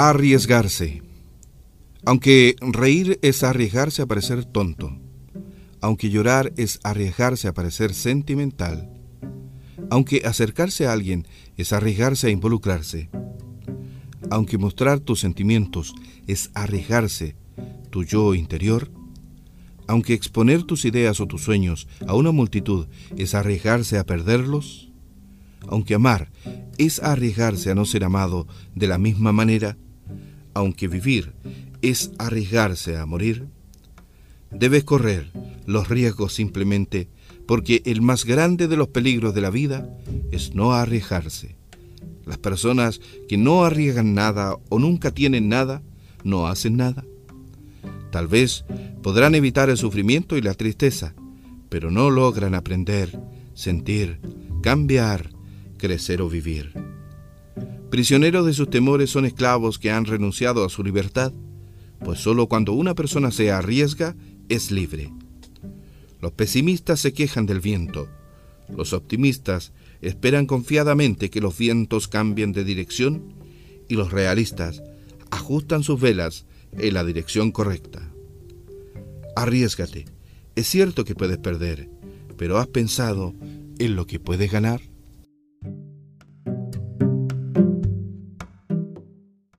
Arriesgarse. Aunque reír es arriesgarse a parecer tonto, aunque llorar es arriesgarse a parecer sentimental, aunque acercarse a alguien es arriesgarse a involucrarse, aunque mostrar tus sentimientos es arriesgarse tu yo interior, aunque exponer tus ideas o tus sueños a una multitud es arriesgarse a perderlos, aunque amar es arriesgarse a no ser amado de la misma manera, aunque vivir es arriesgarse a morir, debes correr los riesgos simplemente porque el más grande de los peligros de la vida es no arriesgarse. Las personas que no arriesgan nada o nunca tienen nada, no hacen nada. Tal vez podrán evitar el sufrimiento y la tristeza, pero no logran aprender, sentir, cambiar, crecer o vivir. Prisioneros de sus temores son esclavos que han renunciado a su libertad, pues solo cuando una persona se arriesga es libre. Los pesimistas se quejan del viento, los optimistas esperan confiadamente que los vientos cambien de dirección y los realistas ajustan sus velas en la dirección correcta. Arriesgate. Es cierto que puedes perder, pero ¿has pensado en lo que puedes ganar?